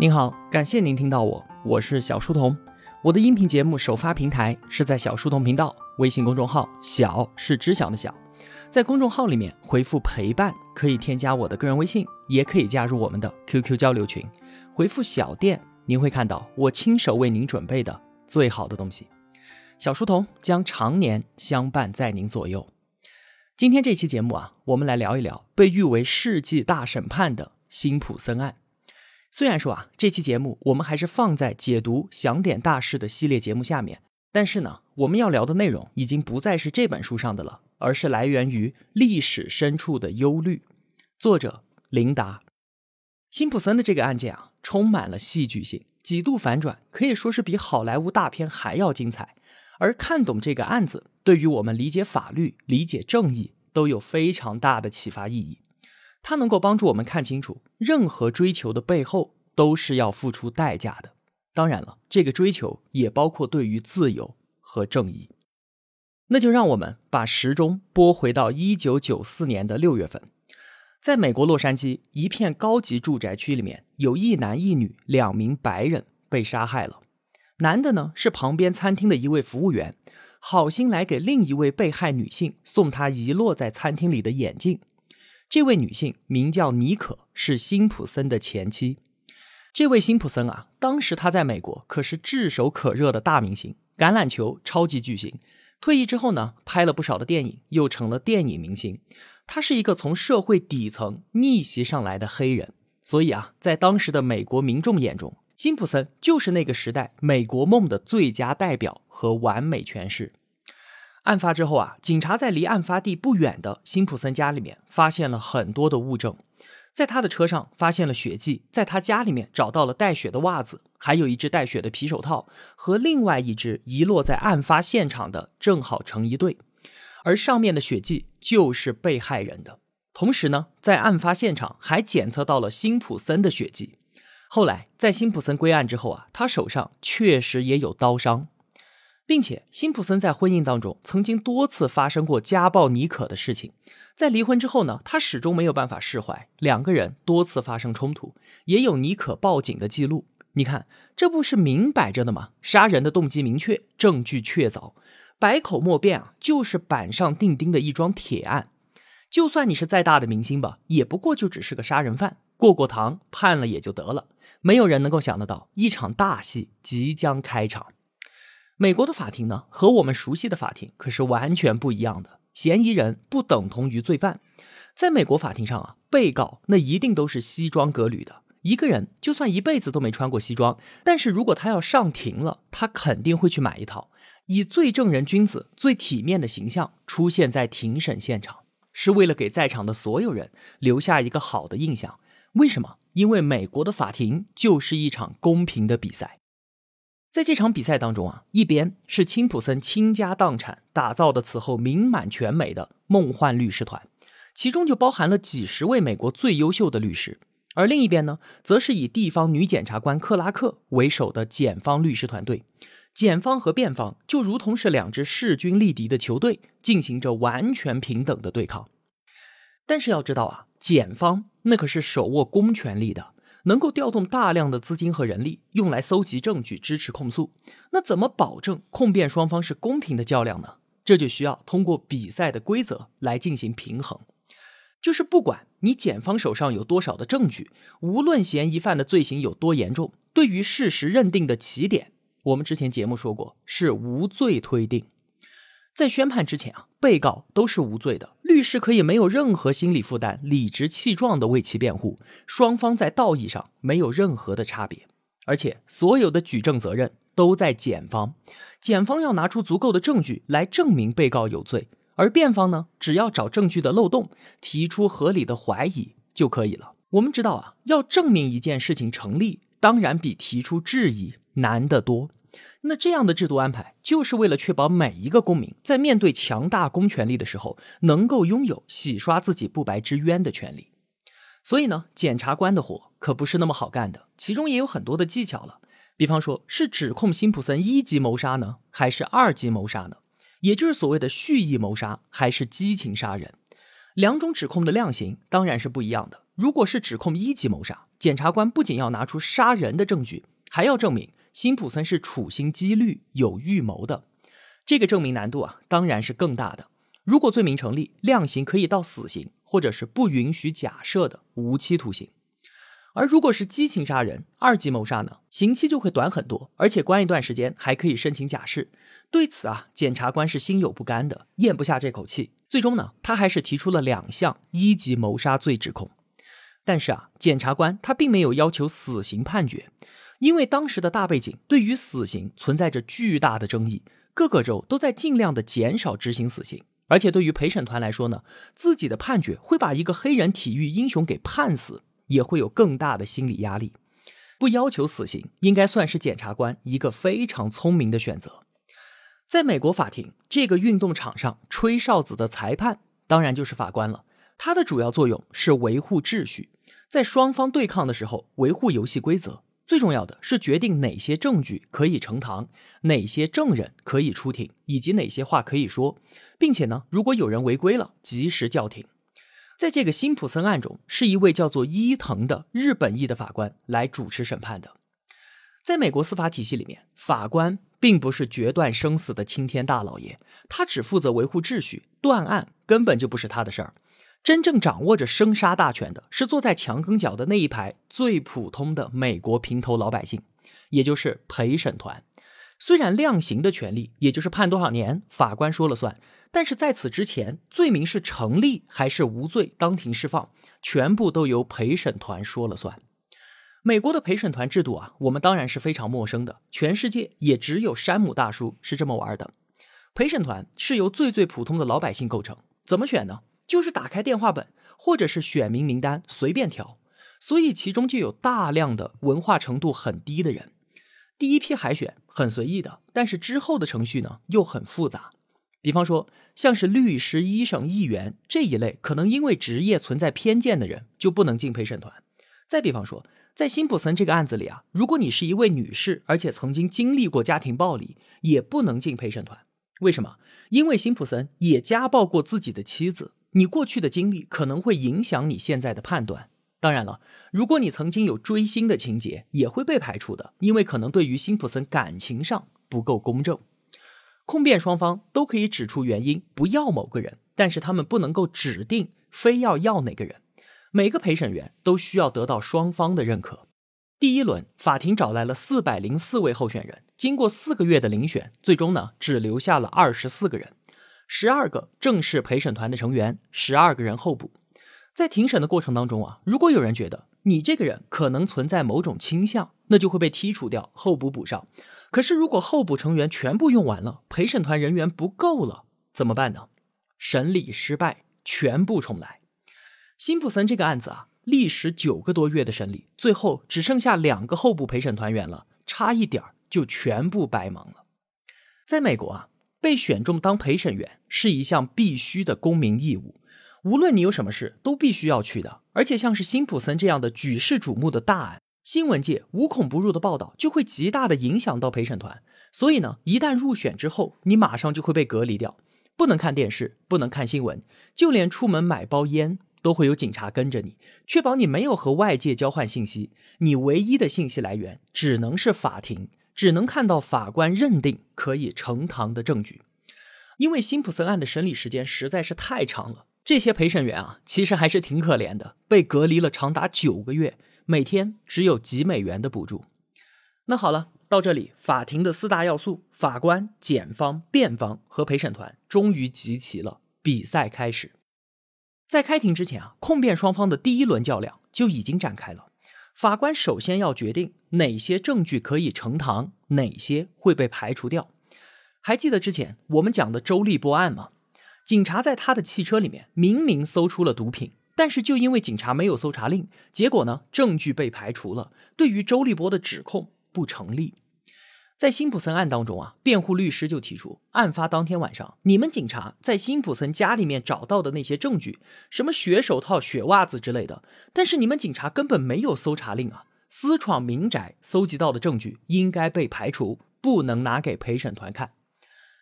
您好，感谢您听到我，我是小书童。我的音频节目首发平台是在小书童频道微信公众号，小是知晓的小，在公众号里面回复陪伴，可以添加我的个人微信，也可以加入我们的 QQ 交流群。回复小店，您会看到我亲手为您准备的最好的东西。小书童将常年相伴在您左右。今天这期节目啊，我们来聊一聊被誉为世纪大审判的辛普森案。虽然说啊，这期节目我们还是放在解读想点大事的系列节目下面，但是呢，我们要聊的内容已经不再是这本书上的了，而是来源于历史深处的忧虑。作者琳达·辛普森的这个案件啊，充满了戏剧性，几度反转，可以说是比好莱坞大片还要精彩。而看懂这个案子，对于我们理解法律、理解正义都有非常大的启发意义。它能够帮助我们看清楚，任何追求的背后都是要付出代价的。当然了，这个追求也包括对于自由和正义。那就让我们把时钟拨回到一九九四年的六月份，在美国洛杉矶一片高级住宅区里面，有一男一女两名白人被杀害了。男的呢是旁边餐厅的一位服务员，好心来给另一位被害女性送她遗落在餐厅里的眼镜。这位女性名叫妮可，是辛普森的前妻。这位辛普森啊，当时他在美国可是炙手可热的大明星，橄榄球超级巨星。退役之后呢，拍了不少的电影，又成了电影明星。他是一个从社会底层逆袭上来的黑人，所以啊，在当时的美国民众眼中，辛普森就是那个时代美国梦的最佳代表和完美诠释。案发之后啊，警察在离案发地不远的辛普森家里面发现了很多的物证，在他的车上发现了血迹，在他家里面找到了带血的袜子，还有一只带血的皮手套和另外一只遗落在案发现场的正好成一对，而上面的血迹就是被害人的。同时呢，在案发现场还检测到了辛普森的血迹。后来在辛普森归案之后啊，他手上确实也有刀伤。并且，辛普森在婚姻当中曾经多次发生过家暴妮可的事情。在离婚之后呢，他始终没有办法释怀，两个人多次发生冲突，也有妮可报警的记录。你看，这不是明摆着的吗？杀人的动机明确，证据确凿，百口莫辩啊，就是板上钉钉的一桩铁案。就算你是再大的明星吧，也不过就只是个杀人犯，过过堂判了也就得了。没有人能够想得到，一场大戏即将开场。美国的法庭呢，和我们熟悉的法庭可是完全不一样的。嫌疑人不等同于罪犯，在美国法庭上啊，被告那一定都是西装革履的。一个人就算一辈子都没穿过西装，但是如果他要上庭了，他肯定会去买一套，以最正人君子、最体面的形象出现在庭审现场，是为了给在场的所有人留下一个好的印象。为什么？因为美国的法庭就是一场公平的比赛。在这场比赛当中啊，一边是辛普森倾家荡产打造的此后名满全美的梦幻律师团，其中就包含了几十位美国最优秀的律师；而另一边呢，则是以地方女检察官克拉克为首的检方律师团队。检方和辩方就如同是两支势均力敌的球队，进行着完全平等的对抗。但是要知道啊，检方那可是手握公权力的。能够调动大量的资金和人力用来搜集证据支持控诉，那怎么保证控辩双方是公平的较量呢？这就需要通过比赛的规则来进行平衡。就是不管你检方手上有多少的证据，无论嫌疑犯的罪行有多严重，对于事实认定的起点，我们之前节目说过是无罪推定。在宣判之前啊，被告都是无罪的，律师可以没有任何心理负担，理直气壮地为其辩护，双方在道义上没有任何的差别，而且所有的举证责任都在检方，检方要拿出足够的证据来证明被告有罪，而辩方呢，只要找证据的漏洞，提出合理的怀疑就可以了。我们知道啊，要证明一件事情成立，当然比提出质疑难得多。那这样的制度安排，就是为了确保每一个公民在面对强大公权力的时候，能够拥有洗刷自己不白之冤的权利。所以呢，检察官的活可不是那么好干的，其中也有很多的技巧了。比方说，是指控辛普森一级谋杀呢，还是二级谋杀呢？也就是所谓的蓄意谋杀，还是激情杀人？两种指控的量刑当然是不一样的。如果是指控一级谋杀，检察官不仅要拿出杀人的证据，还要证明辛普森是处心积虑、有预谋的。这个证明难度啊，当然是更大的。如果罪名成立，量刑可以到死刑，或者是不允许假设的无期徒刑。而如果是激情杀人、二级谋杀呢，刑期就会短很多，而且关一段时间还可以申请假释。对此啊，检察官是心有不甘的，咽不下这口气。最终呢，他还是提出了两项一级谋杀罪指控。但是啊，检察官他并没有要求死刑判决，因为当时的大背景对于死刑存在着巨大的争议，各个州都在尽量的减少执行死刑。而且对于陪审团来说呢，自己的判决会把一个黑人体育英雄给判死。也会有更大的心理压力，不要求死刑应该算是检察官一个非常聪明的选择。在美国法庭这个运动场上，吹哨子的裁判当然就是法官了。他的主要作用是维护秩序，在双方对抗的时候维护游戏规则。最重要的是决定哪些证据可以呈堂，哪些证人可以出庭，以及哪些话可以说，并且呢，如果有人违规了，及时叫停。在这个辛普森案中，是一位叫做伊藤的日本裔的法官来主持审判的。在美国司法体系里面，法官并不是决断生死的青天大老爷，他只负责维护秩序，断案根本就不是他的事儿。真正掌握着生杀大权的是坐在墙根角的那一排最普通的美国平头老百姓，也就是陪审团。虽然量刑的权利，也就是判多少年，法官说了算。但是在此之前，罪名是成立还是无罪，当庭释放，全部都由陪审团说了算。美国的陪审团制度啊，我们当然是非常陌生的，全世界也只有山姆大叔是这么玩的。陪审团是由最最普通的老百姓构成，怎么选呢？就是打开电话本或者是选民名单随便挑，所以其中就有大量的文化程度很低的人。第一批海选很随意的，但是之后的程序呢又很复杂。比方说，像是律师、医生、议员这一类可能因为职业存在偏见的人，就不能进陪审团。再比方说，在辛普森这个案子里啊，如果你是一位女士，而且曾经经历过家庭暴力，也不能进陪审团。为什么？因为辛普森也家暴过自己的妻子，你过去的经历可能会影响你现在的判断。当然了，如果你曾经有追星的情节，也会被排除的，因为可能对于辛普森感情上不够公正。控辩双方都可以指出原因，不要某个人，但是他们不能够指定非要要哪个人。每个陪审员都需要得到双方的认可。第一轮，法庭找来了四百零四位候选人，经过四个月的遴选，最终呢只留下了二十四个人，十二个正式陪审团的成员，十二个人候补。在庭审的过程当中啊，如果有人觉得你这个人可能存在某种倾向，那就会被剔除掉，候补补上。可是，如果候补成员全部用完了，陪审团人员不够了，怎么办呢？审理失败，全部重来。辛普森这个案子啊，历时九个多月的审理，最后只剩下两个候补陪审团员了，差一点就全部白忙了。在美国啊，被选中当陪审员是一项必须的公民义务，无论你有什么事，都必须要去的。而且，像是辛普森这样的举世瞩目的大案。新闻界无孔不入的报道就会极大的影响到陪审团，所以呢，一旦入选之后，你马上就会被隔离掉，不能看电视，不能看新闻，就连出门买包烟都会有警察跟着你，确保你没有和外界交换信息。你唯一的信息来源只能是法庭，只能看到法官认定可以呈堂的证据。因为辛普森案的审理时间实在是太长了，这些陪审员啊，其实还是挺可怜的，被隔离了长达九个月。每天只有几美元的补助。那好了，到这里，法庭的四大要素——法官、检方、辩方和陪审团——终于集齐了。比赛开始。在开庭之前啊，控辩双方的第一轮较量就已经展开了。法官首先要决定哪些证据可以呈堂，哪些会被排除掉。还记得之前我们讲的周立波案吗？警察在他的汽车里面明明搜出了毒品。但是就因为警察没有搜查令，结果呢，证据被排除了，对于周立波的指控不成立。在辛普森案当中啊，辩护律师就提出，案发当天晚上，你们警察在辛普森家里面找到的那些证据，什么血手套、血袜子之类的，但是你们警察根本没有搜查令啊，私闯民宅搜集到的证据应该被排除，不能拿给陪审团看。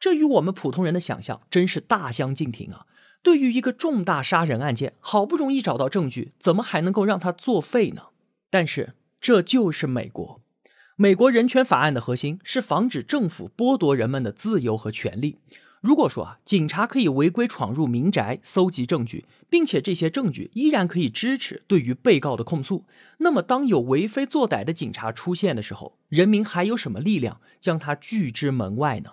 这与我们普通人的想象真是大相径庭啊。对于一个重大杀人案件，好不容易找到证据，怎么还能够让他作废呢？但是这就是美国，美国人权法案的核心是防止政府剥夺人们的自由和权利。如果说啊，警察可以违规闯入民宅搜集证据，并且这些证据依然可以支持对于被告的控诉，那么当有为非作歹的警察出现的时候，人民还有什么力量将他拒之门外呢？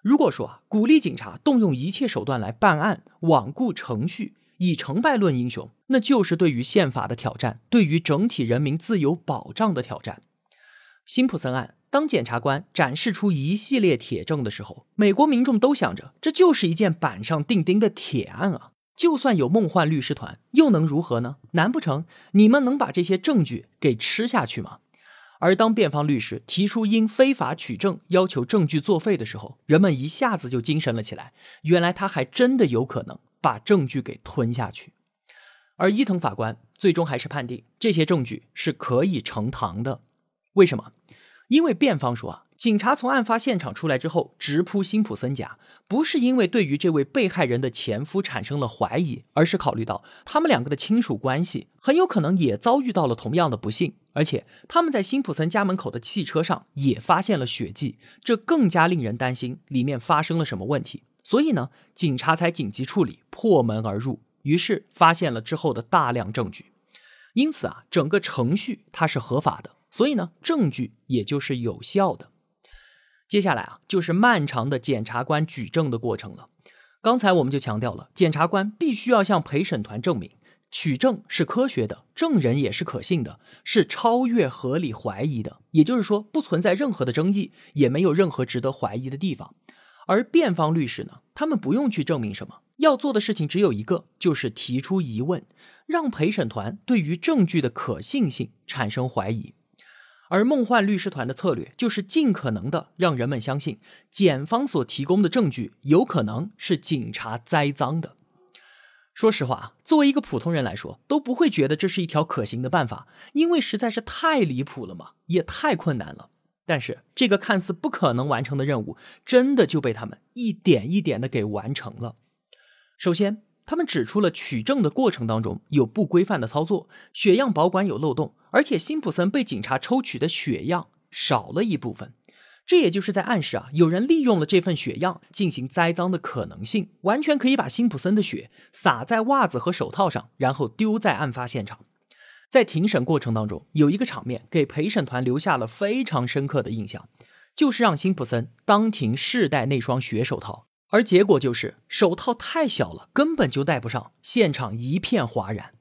如果说啊，鼓励警察动用一切手段来办案、罔顾程序、以成败论英雄，那就是对于宪法的挑战，对于整体人民自由保障的挑战。辛普森案。当检察官展示出一系列铁证的时候，美国民众都想着这就是一件板上钉钉的铁案啊！就算有梦幻律师团，又能如何呢？难不成你们能把这些证据给吃下去吗？而当辩方律师提出因非法取证要求证据作废的时候，人们一下子就精神了起来。原来他还真的有可能把证据给吞下去。而伊藤法官最终还是判定这些证据是可以呈堂的。为什么？因为辩方说啊，警察从案发现场出来之后直扑辛普森家，不是因为对于这位被害人的前夫产生了怀疑，而是考虑到他们两个的亲属关系很有可能也遭遇到了同样的不幸，而且他们在辛普森家门口的汽车上也发现了血迹，这更加令人担心里面发生了什么问题。所以呢，警察才紧急处理，破门而入，于是发现了之后的大量证据。因此啊，整个程序它是合法的。所以呢，证据也就是有效的。接下来啊，就是漫长的检察官举证的过程了。刚才我们就强调了，检察官必须要向陪审团证明，取证是科学的，证人也是可信的，是超越合理怀疑的。也就是说，不存在任何的争议，也没有任何值得怀疑的地方。而辩方律师呢，他们不用去证明什么，要做的事情只有一个，就是提出疑问，让陪审团对于证据的可信性产生怀疑。而梦幻律师团的策略就是尽可能的让人们相信，检方所提供的证据有可能是警察栽赃的。说实话，作为一个普通人来说，都不会觉得这是一条可行的办法，因为实在是太离谱了嘛，也太困难了。但是这个看似不可能完成的任务，真的就被他们一点一点的给完成了。首先，他们指出了取证的过程当中有不规范的操作，血样保管有漏洞。而且辛普森被警察抽取的血样少了一部分，这也就是在暗示啊，有人利用了这份血样进行栽赃的可能性，完全可以把辛普森的血洒在袜子和手套上，然后丢在案发现场。在庭审过程当中，有一个场面给陪审团留下了非常深刻的印象，就是让辛普森当庭试戴那双血手套，而结果就是手套太小了，根本就戴不上，现场一片哗然。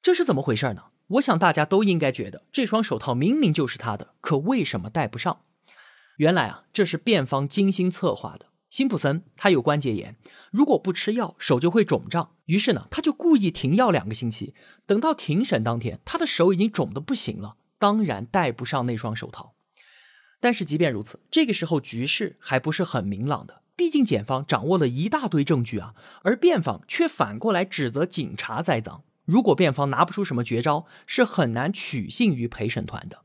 这是怎么回事呢？我想大家都应该觉得这双手套明明就是他的，可为什么戴不上？原来啊，这是辩方精心策划的。辛普森他有关节炎，如果不吃药，手就会肿胀。于是呢，他就故意停药两个星期，等到庭审当天，他的手已经肿得不行了，当然戴不上那双手套。但是即便如此，这个时候局势还不是很明朗的，毕竟检方掌握了一大堆证据啊，而辩方却反过来指责警察栽赃。如果辩方拿不出什么绝招，是很难取信于陪审团的。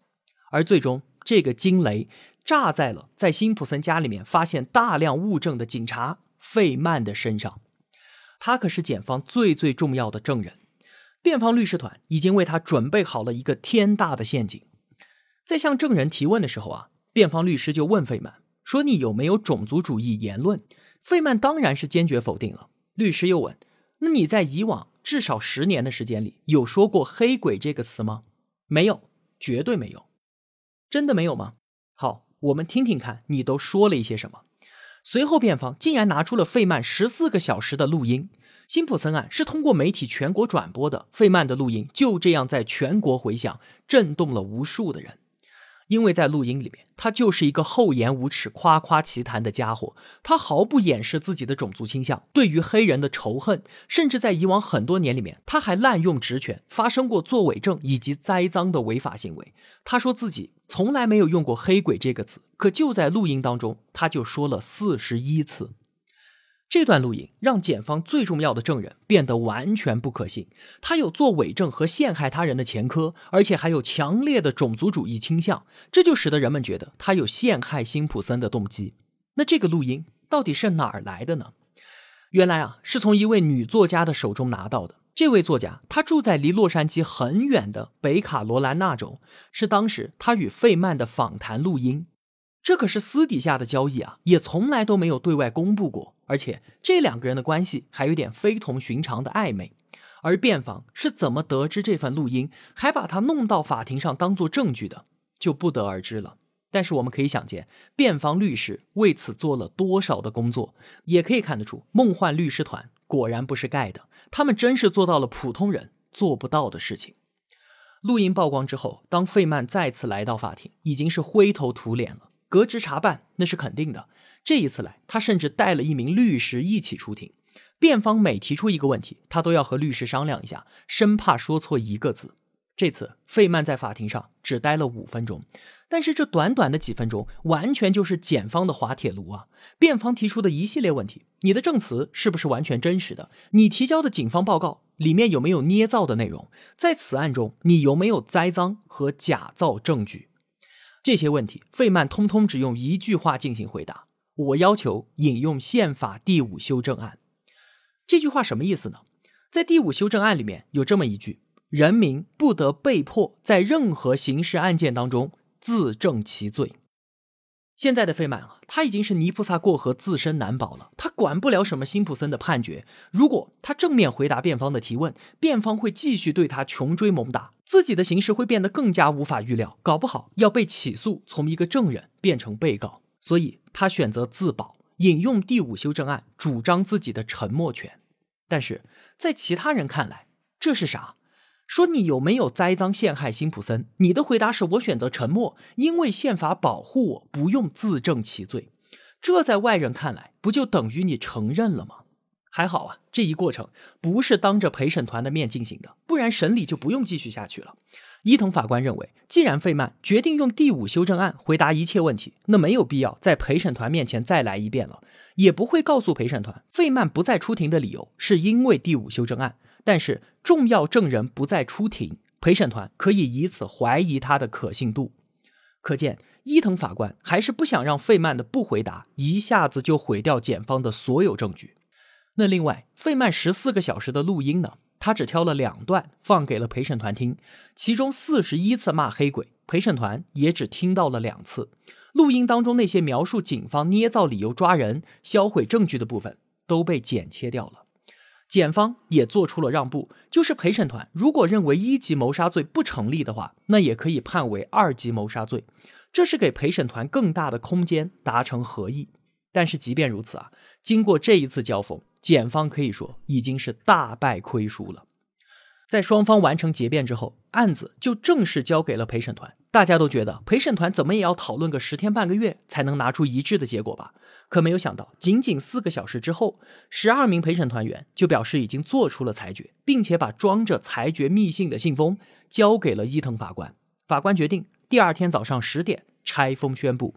而最终，这个惊雷炸在了在辛普森家里面发现大量物证的警察费曼的身上。他可是检方最最重要的证人。辩方律师团已经为他准备好了一个天大的陷阱。在向证人提问的时候啊，辩方律师就问费曼说：“你有没有种族主义言论？”费曼当然是坚决否定了。律师又问：“那你在以往？”至少十年的时间里，有说过“黑鬼”这个词吗？没有，绝对没有。真的没有吗？好，我们听听看，你都说了一些什么。随后，辩方竟然拿出了费曼十四个小时的录音。辛普森案是通过媒体全国转播的，费曼的录音就这样在全国回响，震动了无数的人。因为在录音里面，他就是一个厚颜无耻、夸夸其谈的家伙。他毫不掩饰自己的种族倾向，对于黑人的仇恨，甚至在以往很多年里面，他还滥用职权，发生过作伪证以及栽赃的违法行为。他说自己从来没有用过“黑鬼”这个词，可就在录音当中，他就说了四十一次。这段录音让检方最重要的证人变得完全不可信。他有做伪证和陷害他人的前科，而且还有强烈的种族主义倾向，这就使得人们觉得他有陷害辛普森的动机。那这个录音到底是哪儿来的呢？原来啊，是从一位女作家的手中拿到的。这位作家她住在离洛杉矶很远的北卡罗来纳州，是当时她与费曼的访谈录音。这可是私底下的交易啊，也从来都没有对外公布过。而且这两个人的关系还有点非同寻常的暧昧。而辩方是怎么得知这份录音，还把它弄到法庭上当做证据的，就不得而知了。但是我们可以想见，辩方律师为此做了多少的工作，也可以看得出，梦幻律师团果然不是盖的，他们真是做到了普通人做不到的事情。录音曝光之后，当费曼再次来到法庭，已经是灰头土脸了。革职查办那是肯定的，这一次来，他甚至带了一名律师一起出庭。辩方每提出一个问题，他都要和律师商量一下，生怕说错一个字。这次费曼在法庭上只待了五分钟，但是这短短的几分钟，完全就是检方的滑铁卢啊！辩方提出的一系列问题，你的证词是不是完全真实的？你提交的警方报告里面有没有捏造的内容？在此案中，你有没有栽赃和假造证据？这些问题，费曼通通只用一句话进行回答：我要求引用宪法第五修正案。这句话什么意思呢？在第五修正案里面有这么一句：人民不得被迫在任何刑事案件当中自证其罪。现在的费曼啊，他已经是泥菩萨过河，自身难保了。他管不了什么辛普森的判决。如果他正面回答辩方的提问，辩方会继续对他穷追猛打，自己的形势会变得更加无法预料，搞不好要被起诉，从一个证人变成被告。所以他选择自保。引用第五修正案，主张自己的沉默权，但是在其他人看来，这是啥？说你有没有栽赃陷害辛普森？你的回答是我选择沉默，因为宪法保护我不用自证其罪。这在外人看来，不就等于你承认了吗？还好啊，这一过程不是当着陪审团的面进行的，不然审理就不用继续下去了。伊藤法官认为，既然费曼决定用第五修正案回答一切问题，那没有必要在陪审团面前再来一遍了，也不会告诉陪审团费曼不再出庭的理由是因为第五修正案。但是重要证人不再出庭，陪审团可以以此怀疑他的可信度。可见，伊藤法官还是不想让费曼的不回答一下子就毁掉检方的所有证据。那另外，费曼十四个小时的录音呢？他只挑了两段放给了陪审团听，其中四十一次骂黑鬼，陪审团也只听到了两次。录音当中那些描述警方捏造理由抓人、销毁证据的部分都被剪切掉了。检方也做出了让步，就是陪审团如果认为一级谋杀罪不成立的话，那也可以判为二级谋杀罪，这是给陪审团更大的空间达成合议。但是即便如此啊，经过这一次交锋。检方可以说已经是大败亏输了。在双方完成结辩之后，案子就正式交给了陪审团。大家都觉得陪审团怎么也要讨论个十天半个月才能拿出一致的结果吧？可没有想到，仅仅四个小时之后，十二名陪审团员就表示已经做出了裁决，并且把装着裁决密信的信封交给了伊藤法官。法官决定第二天早上十点拆封宣布。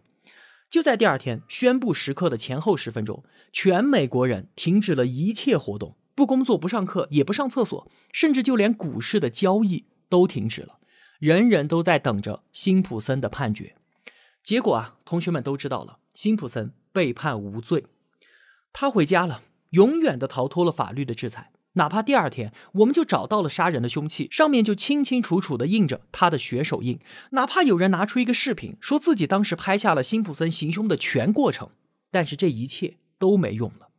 就在第二天宣布时刻的前后十分钟，全美国人停止了一切活动，不工作、不上课、也不上厕所，甚至就连股市的交易都停止了。人人都在等着辛普森的判决。结果啊，同学们都知道了，辛普森被判无罪，他回家了，永远的逃脱了法律的制裁。哪怕第二天我们就找到了杀人的凶器，上面就清清楚楚的印着他的血手印。哪怕有人拿出一个视频，说自己当时拍下了辛普森行凶的全过程，但是这一切都没用了。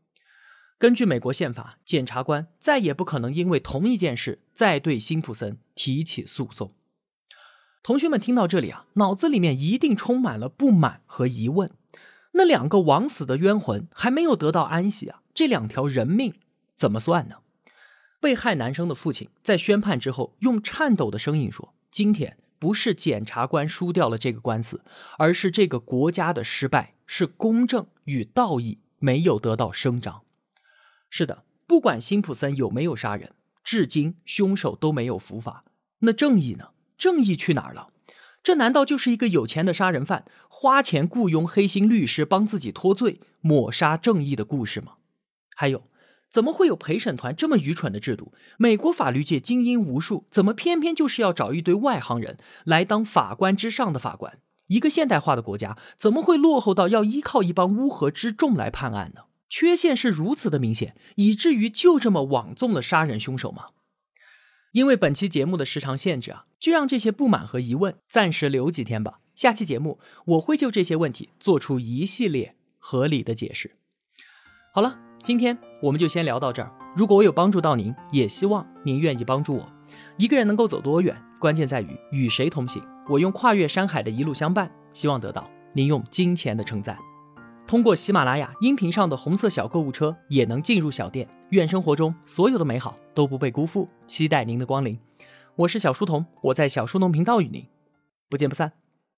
根据美国宪法，检察官再也不可能因为同一件事再对辛普森提起诉讼。同学们听到这里啊，脑子里面一定充满了不满和疑问：那两个枉死的冤魂还没有得到安息啊，这两条人命怎么算呢？被害男生的父亲在宣判之后，用颤抖的声音说：“今天不是检察官输掉了这个官司，而是这个国家的失败，是公正与道义没有得到伸张。”是的，不管辛普森有没有杀人，至今凶手都没有伏法。那正义呢？正义去哪儿了？这难道就是一个有钱的杀人犯花钱雇佣黑心律师帮自己脱罪、抹杀正义的故事吗？还有。怎么会有陪审团这么愚蠢的制度？美国法律界精英无数，怎么偏偏就是要找一堆外行人来当法官之上的法官？一个现代化的国家怎么会落后到要依靠一帮乌合之众来判案呢？缺陷是如此的明显，以至于就这么枉纵了杀人凶手吗？因为本期节目的时长限制啊，就让这些不满和疑问暂时留几天吧。下期节目我会就这些问题做出一系列合理的解释。好了，今天我们就先聊到这儿。如果我有帮助到您，也希望您愿意帮助我。一个人能够走多远，关键在于与谁同行。我用跨越山海的一路相伴，希望得到您用金钱的称赞。通过喜马拉雅音频上的红色小购物车也能进入小店。愿生活中所有的美好都不被辜负，期待您的光临。我是小书童，我在小书童频道与您不见不散。